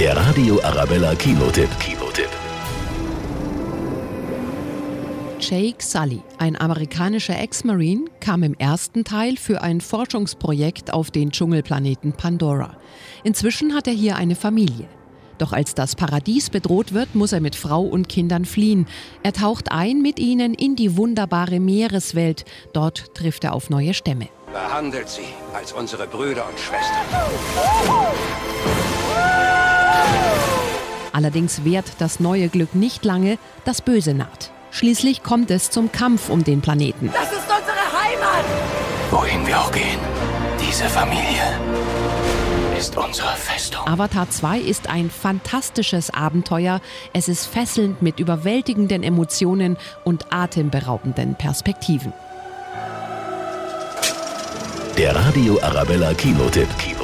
Der Radio Arabella Kinotipp. Kinotipp. Jake Sully, ein amerikanischer Ex-Marine, kam im ersten Teil für ein Forschungsprojekt auf den Dschungelplaneten Pandora. Inzwischen hat er hier eine Familie. Doch als das Paradies bedroht wird, muss er mit Frau und Kindern fliehen. Er taucht ein mit ihnen in die wunderbare Meereswelt. Dort trifft er auf neue Stämme. Behandelt sie als unsere Brüder und Schwestern. Allerdings währt das neue Glück nicht lange, das Böse naht. Schließlich kommt es zum Kampf um den Planeten. Das ist unsere Heimat! Wohin wir auch gehen, diese Familie ist unsere Festung. Avatar 2 ist ein fantastisches Abenteuer. Es ist fesselnd mit überwältigenden Emotionen und atemberaubenden Perspektiven. Der Radio Arabella Kinotipp. Kinotipp.